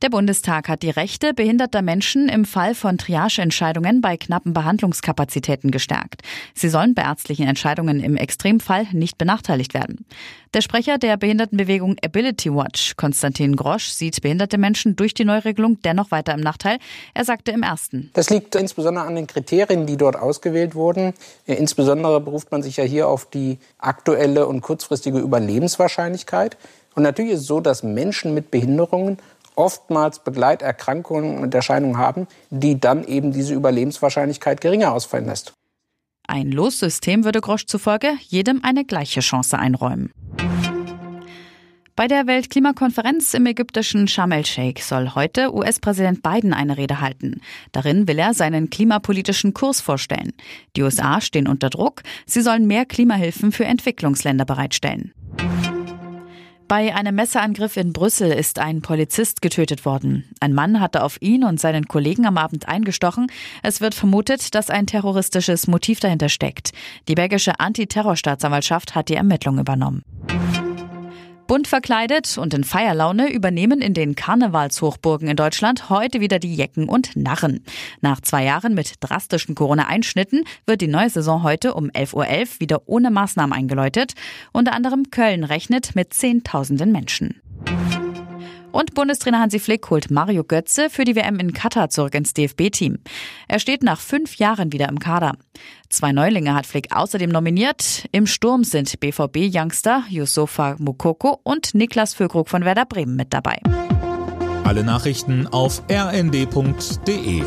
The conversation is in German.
Der Bundestag hat die Rechte behinderter Menschen im Fall von Triageentscheidungen bei knappen Behandlungskapazitäten gestärkt. Sie sollen bei ärztlichen Entscheidungen im Extremfall nicht benachteiligt werden. Der Sprecher der Behindertenbewegung Ability Watch, Konstantin Grosch, sieht behinderte Menschen durch die Neuregelung dennoch weiter im Nachteil. Er sagte im ersten. Das liegt insbesondere an den Kriterien, die dort ausgewählt wurden. Insbesondere beruft man sich ja hier auf die aktuelle und kurzfristige Überlebenswahrscheinlichkeit. Und natürlich ist es so, dass Menschen mit Behinderungen oftmals Begleiterkrankungen und Erscheinungen haben, die dann eben diese Überlebenswahrscheinlichkeit geringer ausfallen lässt. Ein Lossystem würde Grosch zufolge jedem eine gleiche Chance einräumen. Bei der Weltklimakonferenz im ägyptischen Sharm el-Sheikh soll heute US-Präsident Biden eine Rede halten. Darin will er seinen klimapolitischen Kurs vorstellen. Die USA stehen unter Druck. Sie sollen mehr Klimahilfen für Entwicklungsländer bereitstellen. Bei einem Messerangriff in Brüssel ist ein Polizist getötet worden. Ein Mann hatte auf ihn und seinen Kollegen am Abend eingestochen. Es wird vermutet, dass ein terroristisches Motiv dahinter steckt. Die belgische Antiterrorstaatsanwaltschaft hat die Ermittlung übernommen. Bunt verkleidet und in Feierlaune übernehmen in den Karnevalshochburgen in Deutschland heute wieder die Jecken und Narren. Nach zwei Jahren mit drastischen Corona-Einschnitten wird die neue Saison heute um 11.11 Uhr .11 wieder ohne Maßnahmen eingeläutet. Unter anderem Köln rechnet mit Zehntausenden Menschen. Und Bundestrainer Hansi Flick holt Mario Götze für die WM in Katar zurück ins DFB-Team. Er steht nach fünf Jahren wieder im Kader. Zwei Neulinge hat Flick außerdem nominiert. Im Sturm sind BVB-Youngster Yusufa Mukoko und Niklas Füllkrug von Werder Bremen mit dabei. Alle Nachrichten auf rnd.de